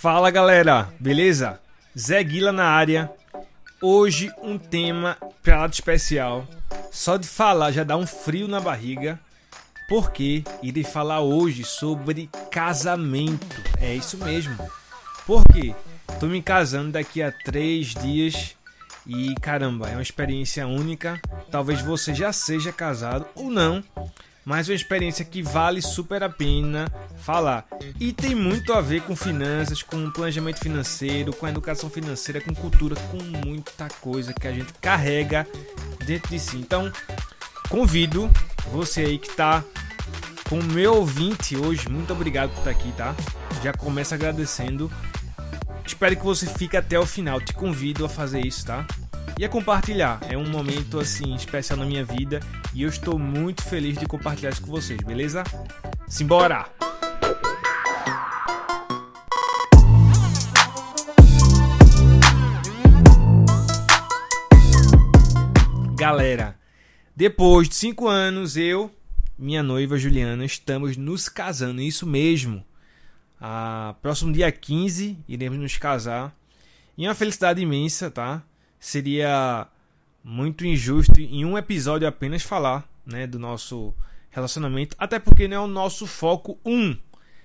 Fala galera, beleza? Zé Guila na área. Hoje um tema pra lá de especial. Só de falar já dá um frio na barriga. Porque irei falar hoje sobre casamento. É isso mesmo. Porque tô me casando daqui a três dias e caramba, é uma experiência única. Talvez você já seja casado ou não, mas uma experiência que vale super a pena falar. E tem muito a ver com finanças, com planejamento financeiro, com educação financeira, com cultura, com muita coisa que a gente carrega dentro de si. Então, convido você aí que está com o meu ouvinte hoje, muito obrigado por estar aqui, tá? Já começo agradecendo. Espero que você fique até o final. Te convido a fazer isso, tá? E a compartilhar. É um momento assim especial na minha vida e eu estou muito feliz de compartilhar isso com vocês, beleza? Simbora! Galera, depois de 5 anos, eu, minha noiva Juliana, estamos nos casando, isso mesmo. A próximo dia 15 iremos nos casar. E é uma felicidade imensa, tá? Seria muito injusto em um episódio apenas falar, né, do nosso relacionamento, até porque não é o nosso foco um.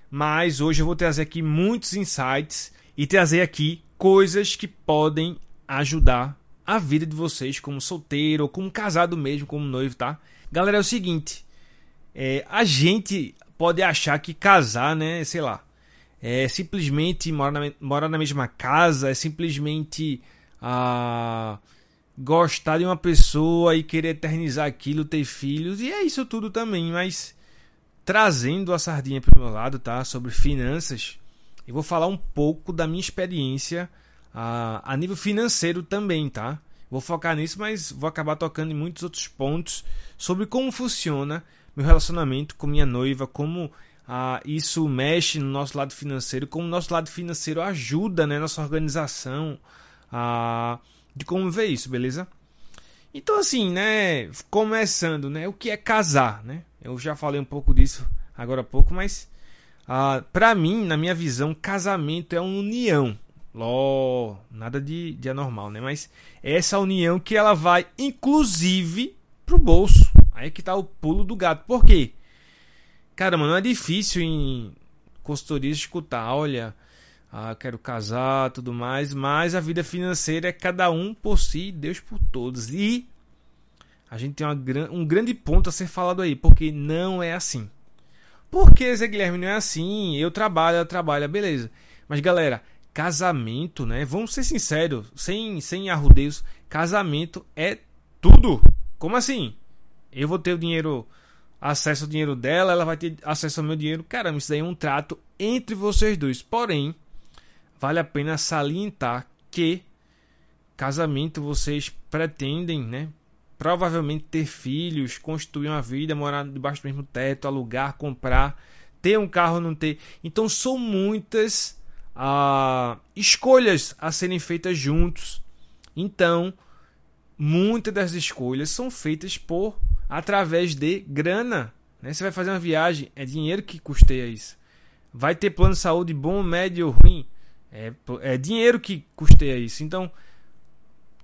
Mas hoje eu vou trazer aqui muitos insights e trazer aqui coisas que podem ajudar a vida de vocês como solteiro ou como casado mesmo, como noivo, tá? Galera, é o seguinte, é, a gente pode achar que casar, né, sei lá, é simplesmente morar na, morar na mesma casa, é simplesmente a gostar de uma pessoa e querer eternizar aquilo, ter filhos, e é isso tudo também, mas trazendo a sardinha para o meu lado, tá? Sobre finanças, eu vou falar um pouco da minha experiência a, a nível financeiro também, tá? Vou focar nisso, mas vou acabar tocando em muitos outros pontos sobre como funciona meu relacionamento com minha noiva, como ah, isso mexe no nosso lado financeiro, como o nosso lado financeiro ajuda né, nossa organização, ah, de como ver isso, beleza? Então assim, né, começando, né, o que é casar, né? Eu já falei um pouco disso agora há pouco, mas ah, para mim, na minha visão, casamento é uma união. Ló, nada de, de anormal, né? Mas é essa união que ela vai, inclusive, pro bolso. Aí é que tá o pulo do gato. Por quê? Cara, mano, não é difícil em consultoria escutar, olha, ah, quero casar, tudo mais, mas a vida financeira é cada um por si, Deus por todos. E a gente tem uma, um grande ponto a ser falado aí, porque não é assim. Por que, Zé Guilherme, não é assim? Eu trabalho, eu trabalho, beleza. Mas galera, casamento, né? Vamos ser sinceros, sem, sem arrudeios, casamento é tudo. Como assim? Eu vou ter o dinheiro acesso ao dinheiro dela, ela vai ter acesso ao meu dinheiro. Caramba, isso daí é um trato entre vocês dois. Porém, vale a pena salientar que casamento vocês pretendem, né? Provavelmente ter filhos, construir uma vida, morar debaixo do mesmo teto, alugar, comprar, ter um carro, não ter. Então são muitas ah, escolhas a serem feitas juntos. Então, muitas das escolhas são feitas por através de grana. Né? Você vai fazer uma viagem, é dinheiro que custeia isso. Vai ter plano de saúde bom, médio ou ruim, é, é dinheiro que custeia isso. Então,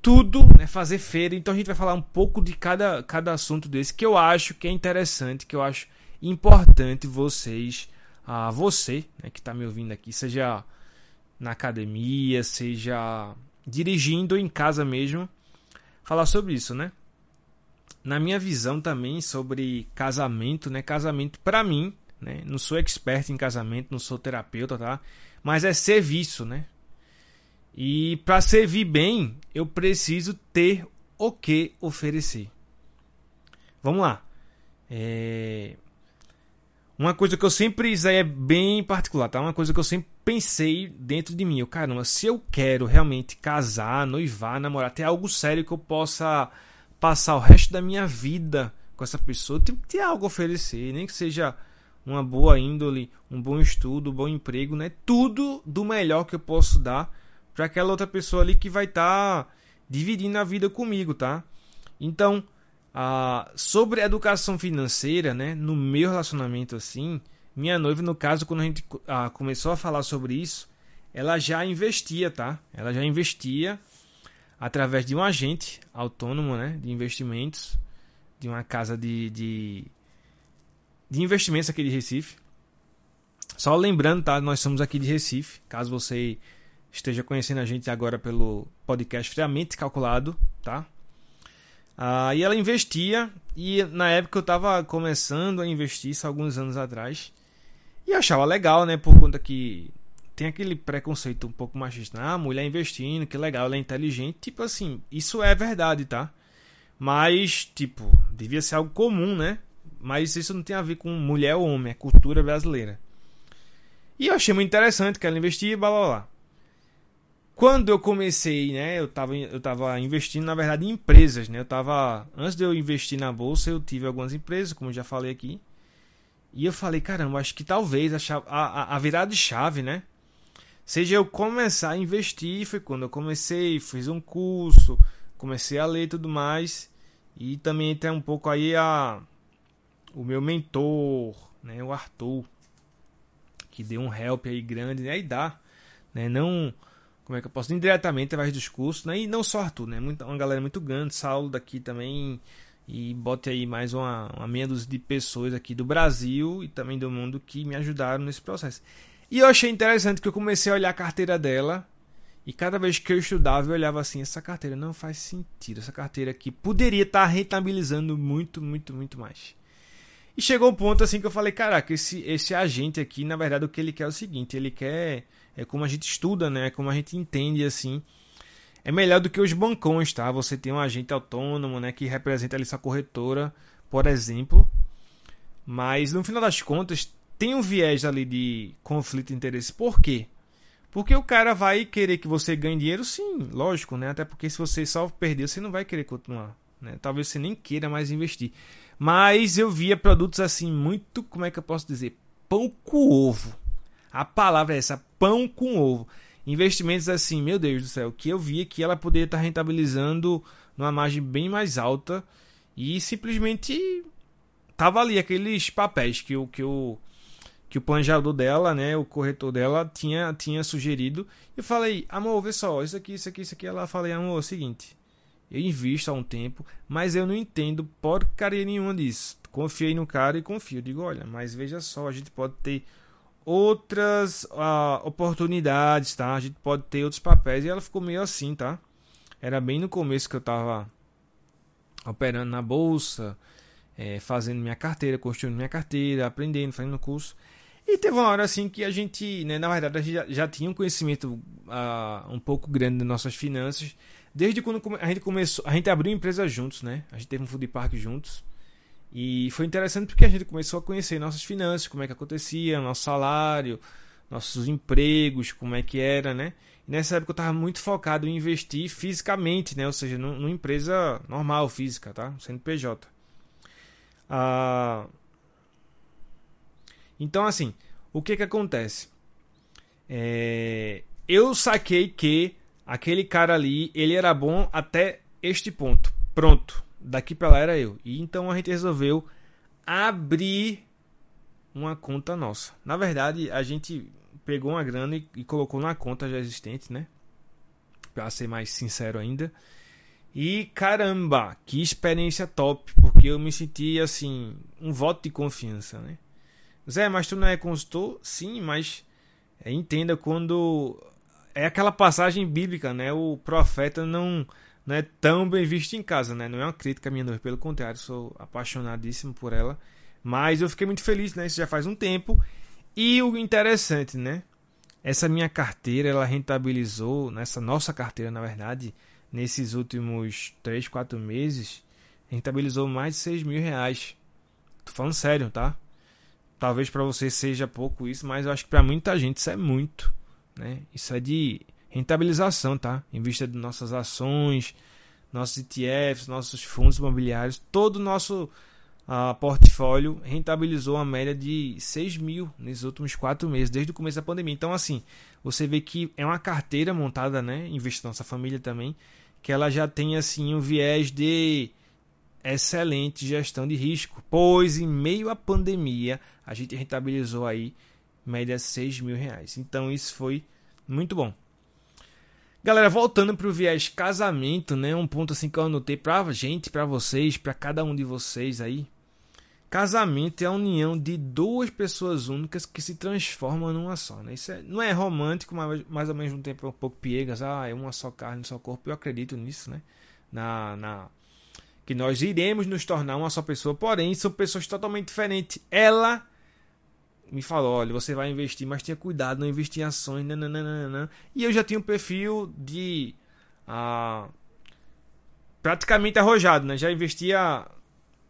tudo, né, fazer feira. Então a gente vai falar um pouco de cada, cada assunto desse que eu acho que é interessante, que eu acho importante vocês, a você, né, que está me ouvindo aqui, seja na academia, seja dirigindo em casa mesmo, falar sobre isso, né? na minha visão também sobre casamento, né? Casamento para mim, né? Não sou expert em casamento, não sou terapeuta, tá? Mas é serviço, né? E para servir bem, eu preciso ter o que oferecer. Vamos lá. É... Uma coisa que eu sempre isso é bem particular, tá? Uma coisa que eu sempre pensei dentro de mim, eu caramba, se eu quero realmente casar, noivar, namorar, ter algo sério que eu possa passar o resto da minha vida com essa pessoa, eu tenho que ter algo a oferecer, nem que seja uma boa índole, um bom estudo, um bom emprego, né? Tudo do melhor que eu posso dar para aquela outra pessoa ali que vai estar tá dividindo a vida comigo, tá? Então, ah, sobre educação financeira, né? No meu relacionamento assim, minha noiva, no caso, quando a gente ah, começou a falar sobre isso, ela já investia, tá? Ela já investia através de um agente autônomo, né, de investimentos, de uma casa de, de, de investimentos aqui de Recife. Só lembrando, tá? Nós somos aqui de Recife. Caso você esteja conhecendo a gente agora pelo podcast Friamente Calculado, tá? Ah, e ela investia, e na época eu estava começando a investir, isso alguns anos atrás, e achava legal, né? Por conta que tem aquele preconceito um pouco machista. Ah, mulher investindo, que legal, ela é inteligente. Tipo assim, isso é verdade, tá? Mas, tipo, devia ser algo comum, né? Mas isso não tem a ver com mulher ou homem, é cultura brasileira. E eu achei muito interessante que ela investia blá blá blá. Quando eu comecei, né, eu estava eu tava investindo, na verdade, em empresas, né? Eu tava, antes de eu investir na bolsa, eu tive algumas empresas, como já falei aqui. E eu falei, caramba, acho que talvez a, chave, a, a virada de chave, né? Seja eu começar a investir, foi quando eu comecei, fiz um curso, comecei a ler e tudo mais. E também tem um pouco aí a o meu mentor, né, o Arthur, que deu um help aí grande, né, e dá, né, não como é que eu posso indiretamente através dos cursos, né? E não só Arthur, né? Muita, uma galera muito grande, Saulo daqui também. E bote aí mais uma, uma meia dúzia de pessoas aqui do Brasil e também do mundo que me ajudaram nesse processo. E eu achei interessante que eu comecei a olhar a carteira dela. E cada vez que eu estudava, eu olhava assim: essa carteira não faz sentido. Essa carteira aqui poderia estar rentabilizando muito, muito, muito mais. E chegou um ponto assim que eu falei: caraca, esse, esse agente aqui, na verdade, o que ele quer é o seguinte: ele quer é como a gente estuda, né? Como a gente entende assim. É melhor do que os bancões, tá? Você tem um agente autônomo, né, que representa ali sua corretora, por exemplo. Mas no final das contas, tem um viés ali de conflito de interesse. Por quê? Porque o cara vai querer que você ganhe dinheiro, sim, lógico, né? Até porque se você só perder, você não vai querer continuar, né? Talvez você nem queira mais investir. Mas eu via produtos assim muito, como é que eu posso dizer, pão com ovo. A palavra é essa, pão com ovo. Investimentos assim, meu Deus do céu, que eu via que ela poderia estar rentabilizando numa margem bem mais alta e simplesmente tava ali aqueles papéis que o que o que o planejador dela, né, o corretor dela tinha tinha sugerido. Eu falei: "Amor, vê só, isso aqui, isso aqui, isso aqui". Ela falei: "Amor, é o seguinte, eu invisto há um tempo, mas eu não entendo porcaria nenhuma disso. Confiei no cara e confio. Digo, olha, mas veja só, a gente pode ter outras uh, oportunidades, tá? A gente pode ter outros papéis. E ela ficou meio assim, tá? Era bem no começo que eu tava operando na bolsa, é, fazendo minha carteira, construindo minha carteira, aprendendo, fazendo curso. E teve uma hora assim que a gente, né, na verdade, a gente já, já tinha um conhecimento uh, um pouco grande das nossas finanças. Desde quando a gente começou, a gente abriu empresa juntos, né? A gente teve um food park juntos. E foi interessante porque a gente começou a conhecer nossas finanças, como é que acontecia, nosso salário, nossos empregos, como é que era, né? E nessa época eu estava muito focado em investir fisicamente, né? Ou seja, numa empresa normal, física, tá? CNPJ. Ah... Então, assim, o que que acontece? É... Eu saquei que aquele cara ali, ele era bom até este ponto. Pronto daqui para lá era eu. E então a gente resolveu abrir uma conta nossa. Na verdade, a gente pegou uma grana e, e colocou numa conta já existente, né? Para ser mais sincero ainda. E caramba, que experiência top, porque eu me senti assim, um voto de confiança, né? Zé, mas tu não é consultor? Sim, mas é, entenda quando é aquela passagem bíblica, né? O profeta não não é tão bem visto em casa, né? Não é uma crítica minha, não, pelo contrário, sou apaixonadíssimo por ela. Mas eu fiquei muito feliz, né? Isso já faz um tempo. E o interessante, né? Essa minha carteira, ela rentabilizou, nessa nossa carteira, na verdade, nesses últimos 3, 4 meses, rentabilizou mais de 6 mil reais. Tô falando sério, tá? Talvez para você seja pouco isso, mas eu acho que para muita gente isso é muito, né? Isso é de rentabilização, tá? Em vista de nossas ações, nossos ETFs, nossos fundos imobiliários, todo o nosso uh, portfólio rentabilizou uma média de 6 mil nesses últimos quatro meses, desde o começo da pandemia. Então, assim, você vê que é uma carteira montada, né? Investindo nossa família também, que ela já tem assim um viés de excelente gestão de risco, pois em meio à pandemia a gente rentabilizou aí média 6 mil reais. Então isso foi Muito bom. Galera, voltando pro viés casamento, né? Um ponto assim que eu anotei pra gente, pra vocês, pra cada um de vocês aí. Casamento é a união de duas pessoas únicas que se transformam numa só, né? Isso é, não é romântico, mas mais ou menos um tempo um pouco piegas. Ah, é uma só carne, um só corpo. Eu acredito nisso, né? Na, na que nós iremos nos tornar uma só pessoa, porém são pessoas totalmente diferentes. Ela me falou: olha, você vai investir, mas tenha cuidado, não investir em ações, nananana. E eu já tinha um perfil de. Ah, praticamente arrojado, né? Já investia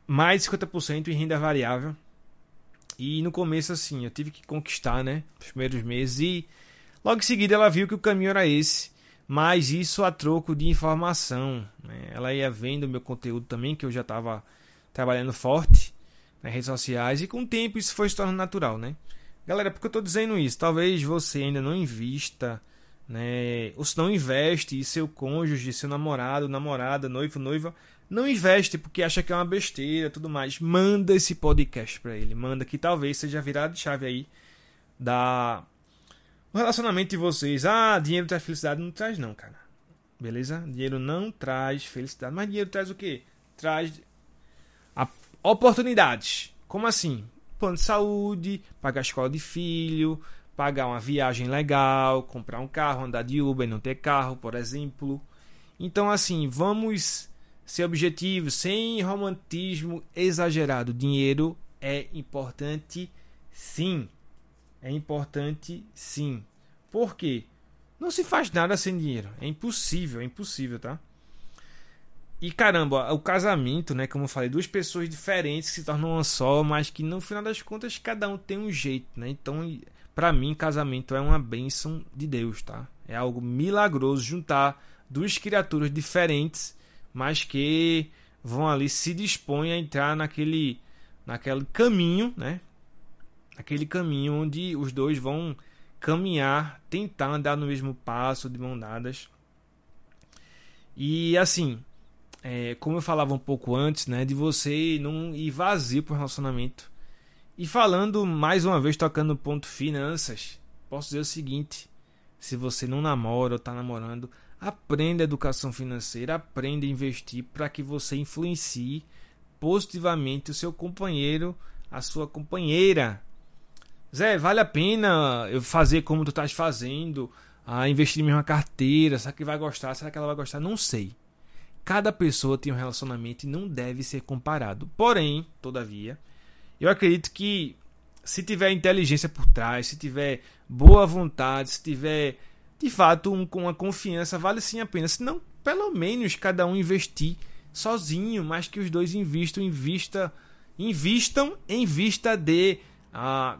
mais de 50% em renda variável. E no começo, assim, eu tive que conquistar, né? Os primeiros meses. E logo em seguida ela viu que o caminho era esse. Mas isso a troco de informação. Né? Ela ia vendo meu conteúdo também, que eu já estava trabalhando forte nas redes sociais. E com o tempo isso foi se tornando natural, né? Galera, por que eu estou dizendo isso? Talvez você ainda não invista, né? Ou se não investe e seu cônjuge, seu namorado, namorada, noivo, noiva, não investe porque acha que é uma besteira tudo mais. Manda esse podcast para ele. Manda que talvez seja virada de chave aí da o relacionamento de vocês. Ah, dinheiro traz felicidade. Não traz, não, cara. Beleza? Dinheiro não traz felicidade. Mas dinheiro traz o quê? Traz oportunidades. Como assim? Plano de saúde, pagar a escola de filho, pagar uma viagem legal, comprar um carro, andar de Uber não ter carro, por exemplo. Então, assim, vamos ser objetivos, sem romantismo exagerado. Dinheiro é importante, sim. É importante, sim. Por quê? Não se faz nada sem dinheiro. É impossível, é impossível, tá? E caramba, o casamento, né? Como eu falei, duas pessoas diferentes que se tornam uma só, mas que no final das contas cada um tem um jeito, né? Então, para mim, casamento é uma bênção de Deus, tá? É algo milagroso juntar duas criaturas diferentes, mas que vão ali se dispõem a entrar naquele, naquele caminho, né? Aquele caminho onde os dois vão caminhar, tentar andar no mesmo passo, de mão dadas. E assim, é, como eu falava um pouco antes, né, de você não ir vazio para o relacionamento. E falando mais uma vez, tocando no ponto finanças, posso dizer o seguinte: se você não namora ou está namorando, aprenda educação financeira, aprenda a investir para que você influencie positivamente o seu companheiro, a sua companheira. Zé, vale a pena eu fazer como tu estás fazendo, a investir em uma carteira? Será que vai gostar? Será que ela vai gostar? Não sei. Cada pessoa tem um relacionamento e não deve ser comparado. Porém, todavia, eu acredito que se tiver inteligência por trás, se tiver boa vontade, se tiver de fato um, com uma confiança, vale sim a pena. Se não, pelo menos cada um investir sozinho, mas que os dois investam em vista, invistam em vista de ah,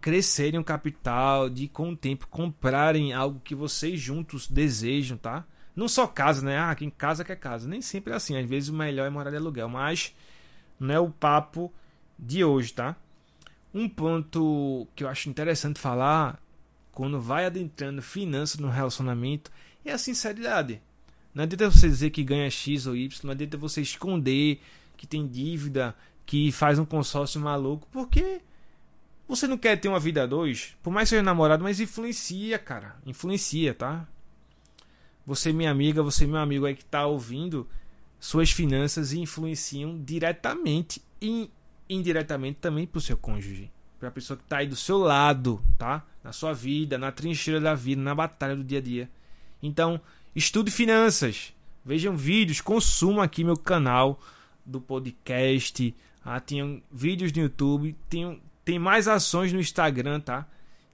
crescerem o capital, de com o tempo comprarem algo que vocês juntos desejam, tá? Não só casa, né? Ah, quem casa quer casa. Nem sempre é assim. Às vezes o melhor é morar de aluguel. Mas não é o papo de hoje, tá? Um ponto que eu acho interessante falar quando vai adentrando finanças no relacionamento é a sinceridade. Não adianta você dizer que ganha X ou Y, não adianta você esconder que tem dívida, que faz um consórcio maluco, porque você não quer ter uma vida a dois, por mais que seja namorado, mas influencia, cara. Influencia, tá? Você, minha amiga, você, meu amigo aí que está ouvindo, suas finanças influenciam diretamente e indiretamente também para o seu cônjuge. Para a pessoa que está aí do seu lado, tá? Na sua vida, na trincheira da vida, na batalha do dia a dia. Então, estude finanças. Vejam vídeos, consuma aqui meu canal do podcast. Ah, tem vídeos no YouTube, tem, tem mais ações no Instagram, tá?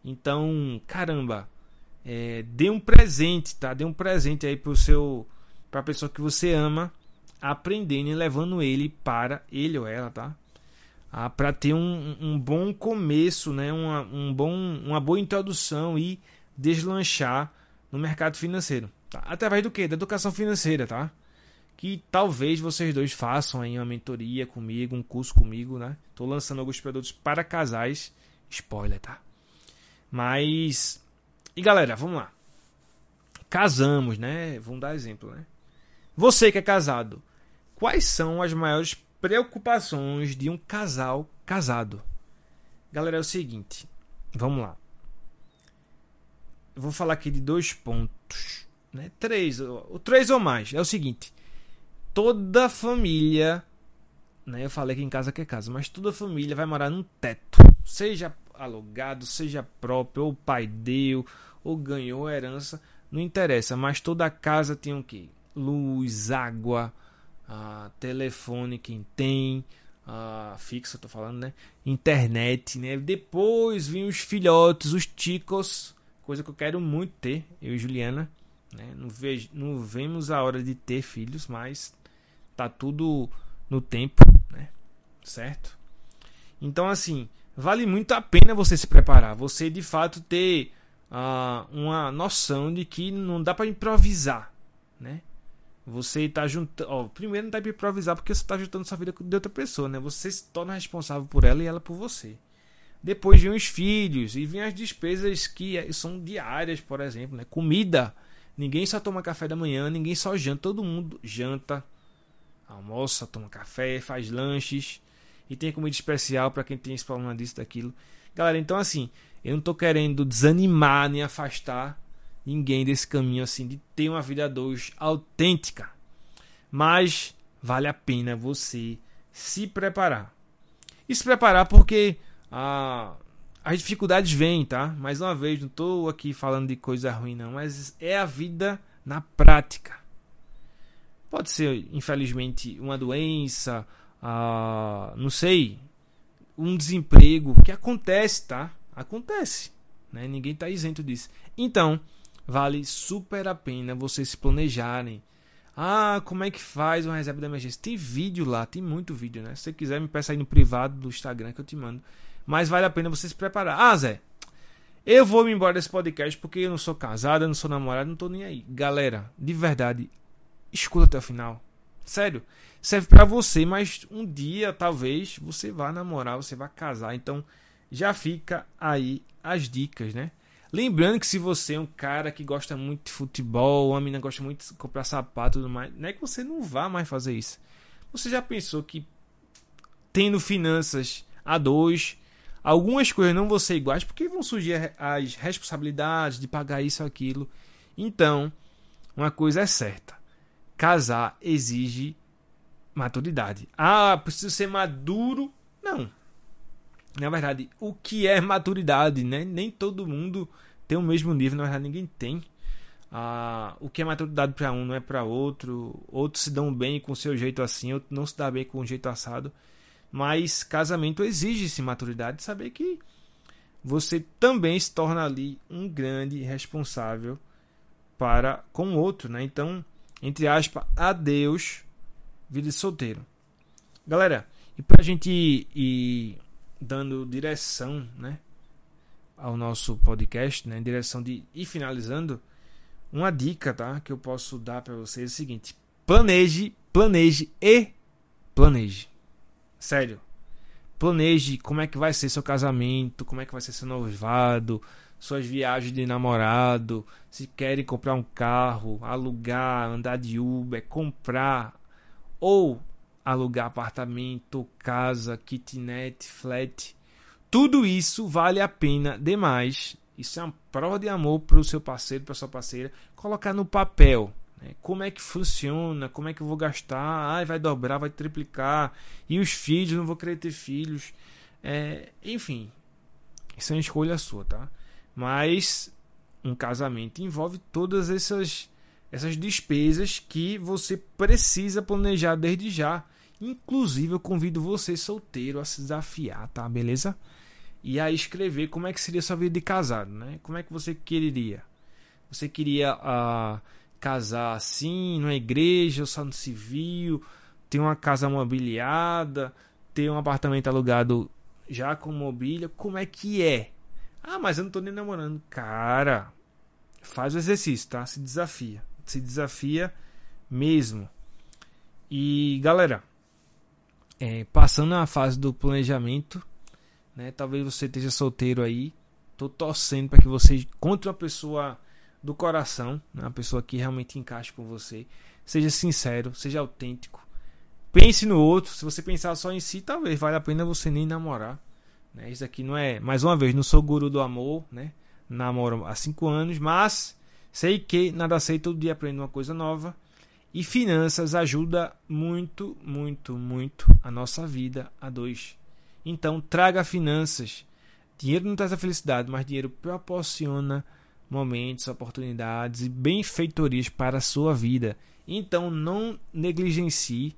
Então, caramba, é, dê um presente, tá? Dê um presente aí pro seu para a pessoa que você ama, aprendendo e levando ele para ele ou ela, tá? Ah, para ter um, um bom começo, né? Uma, um bom, uma boa introdução e deslanchar no mercado financeiro. Tá? Através do que? Da educação financeira, tá? Que talvez vocês dois façam aí uma mentoria comigo, um curso comigo, né? Tô lançando alguns produtos para casais. Spoiler, tá? Mas e galera, vamos lá. Casamos, né? Vamos dar exemplo, né? Você que é casado, quais são as maiores preocupações de um casal casado? Galera, é o seguinte, vamos lá. eu vou falar aqui de dois pontos, né? Três, ou três ou mais. É o seguinte: toda família, né? Eu falei que em casa que é casa, mas toda família vai morar num teto, seja alugado, seja próprio, ou pai deu, ou ganhou herança, não interessa. Mas toda casa tem o quê? Luz, água, ah, telefone, quem tem, ah, fixo, tô falando, né? Internet, né? Depois vêm os filhotes, os ticos, coisa que eu quero muito ter, eu e Juliana. Né? Não, vejo, não vemos a hora de ter filhos, mas tá tudo no tempo, né? Certo? Então, assim, vale muito a pena você se preparar, você de fato ter uh, uma noção de que não dá para improvisar, né? Você está juntando. primeiro não dá para improvisar porque você está juntando sua vida de outra pessoa, né? Você se torna responsável por ela e ela por você. Depois vem os filhos e vem as despesas que são diárias, por exemplo, né? Comida. Ninguém só toma café da manhã, ninguém só janta, todo mundo janta, almoça, toma café, faz lanches e tem comida especial para quem tem esse problema disso daquilo. Galera, então assim, eu não estou querendo desanimar nem afastar ninguém desse caminho assim de ter uma vida dois autêntica. Mas vale a pena você se preparar. E se preparar porque ah, as dificuldades vêm, tá? Mais uma vez, não estou aqui falando de coisa ruim não, mas é a vida na prática. Pode ser, infelizmente, uma doença, ah, não sei, um desemprego que acontece, tá? Acontece, né? Ninguém está isento disso. Então, vale super a pena vocês se planejarem. Ah, como é que faz uma reserva de emergência? Tem vídeo lá, tem muito vídeo, né? Se você quiser, me peça aí no privado do Instagram que eu te mando. Mas vale a pena você se preparar. Ah, Zé, eu vou me embora desse podcast porque eu não sou casado, eu não sou namorado, não tô nem aí. Galera, de verdade, escuta até o final. Sério, serve para você, mas um dia talvez você vá namorar, você vá casar. Então, já fica aí as dicas, né? Lembrando que se você é um cara que gosta muito de futebol, uma menina gosta muito de comprar sapato e tudo mais, não é que você não vá mais fazer isso. Você já pensou que tendo finanças a dois, algumas coisas não vão ser iguais porque vão surgir as responsabilidades de pagar isso aquilo. Então, uma coisa é certa: casar exige maturidade. Ah, preciso ser maduro? Não na verdade, o que é maturidade, né? Nem todo mundo tem o mesmo nível, na verdade, ninguém tem. Ah, o que é maturidade para um não é para outro. Outros se dão bem com o seu jeito assim, outros não se dá bem com o jeito assado. Mas casamento exige-se maturidade, saber que você também se torna ali um grande responsável para com o outro, né? Então, entre aspas, adeus, vida de solteiro. Galera, e pra gente ir, dando direção, né, ao nosso podcast, né, direção de ir finalizando, uma dica, tá, que eu posso dar para vocês é o seguinte: planeje, planeje e planeje. Sério. Planeje como é que vai ser seu casamento, como é que vai ser seu noivado, suas viagens de namorado, se querem comprar um carro, alugar, andar de Uber, comprar ou alugar apartamento, casa, kitnet, flat. Tudo isso vale a pena demais. Isso é uma prova de amor para o seu parceiro, para sua parceira. Colocar no papel. Né? Como é que funciona? Como é que eu vou gastar? Ai, vai dobrar, vai triplicar. E os filhos, não vou querer ter filhos. É, enfim, isso é uma escolha sua, tá? Mas um casamento envolve todas essas essas despesas que você precisa planejar desde já. Inclusive, eu convido você solteiro a se desafiar, tá? Beleza? E a escrever como é que seria sua vida de casado, né? Como é que você queria? Você queria uh, casar assim, numa igreja, ou só no civil, ter uma casa mobiliada, ter um apartamento alugado já com mobília? Como é que é? Ah, mas eu não tô nem namorando. Cara, faz o exercício, tá? Se desafia. Se desafia mesmo. E galera, é, passando a fase do planejamento, né? Talvez você esteja solteiro aí. Tô torcendo para que você encontre uma pessoa do coração, né? uma pessoa que realmente encaixe com você. Seja sincero, seja autêntico. Pense no outro. Se você pensar só em si, talvez valha a pena você nem namorar. Né? Isso aqui não é, mais uma vez, não sou guru do amor, né? namoro há 5 anos, mas sei que nada sei, todo dia aprendo uma coisa nova. E finanças ajuda muito, muito, muito a nossa vida a dois. Então, traga finanças. Dinheiro não traz a felicidade, mas dinheiro proporciona momentos, oportunidades e benfeitorias para a sua vida. Então, não negligencie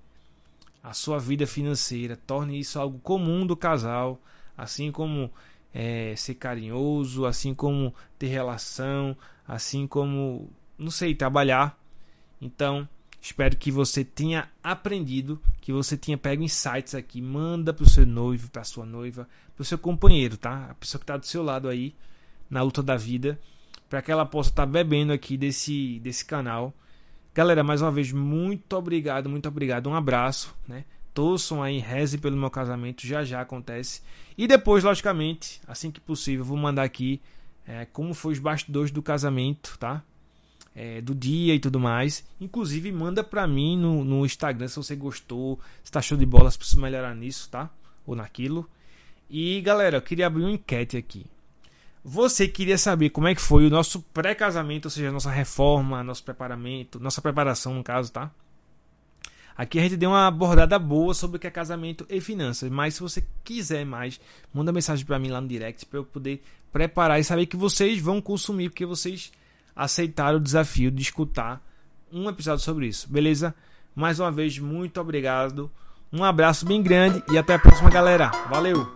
a sua vida financeira. Torne isso algo comum do casal, assim como é, ser carinhoso, assim como ter relação, assim como, não sei, trabalhar. Então, espero que você tenha aprendido, que você tenha pego insights aqui. Manda para o seu noivo, para sua noiva, para o seu companheiro, tá? A pessoa que está do seu lado aí na luta da vida, para que ela possa estar tá bebendo aqui desse, desse canal. Galera, mais uma vez, muito obrigado, muito obrigado. Um abraço, né? Torçam aí, reze pelo meu casamento, já já acontece. E depois, logicamente, assim que possível, vou mandar aqui é, como foi os bastidores do casamento, tá? É, do dia e tudo mais. Inclusive, manda pra mim no, no Instagram se você gostou, se tá show de bola, se precisa melhorar nisso, tá? Ou naquilo. E galera, eu queria abrir uma enquete aqui. Você queria saber como é que foi o nosso pré-casamento, ou seja, nossa reforma, nosso preparamento, nossa preparação no caso, tá? Aqui a gente deu uma abordada boa sobre o que é casamento e finanças, mas se você quiser mais, manda mensagem para mim lá no direct para eu poder preparar e saber que vocês vão consumir, porque vocês aceitaram o desafio de escutar um episódio sobre isso, beleza? Mais uma vez, muito obrigado, um abraço bem grande e até a próxima, galera. Valeu!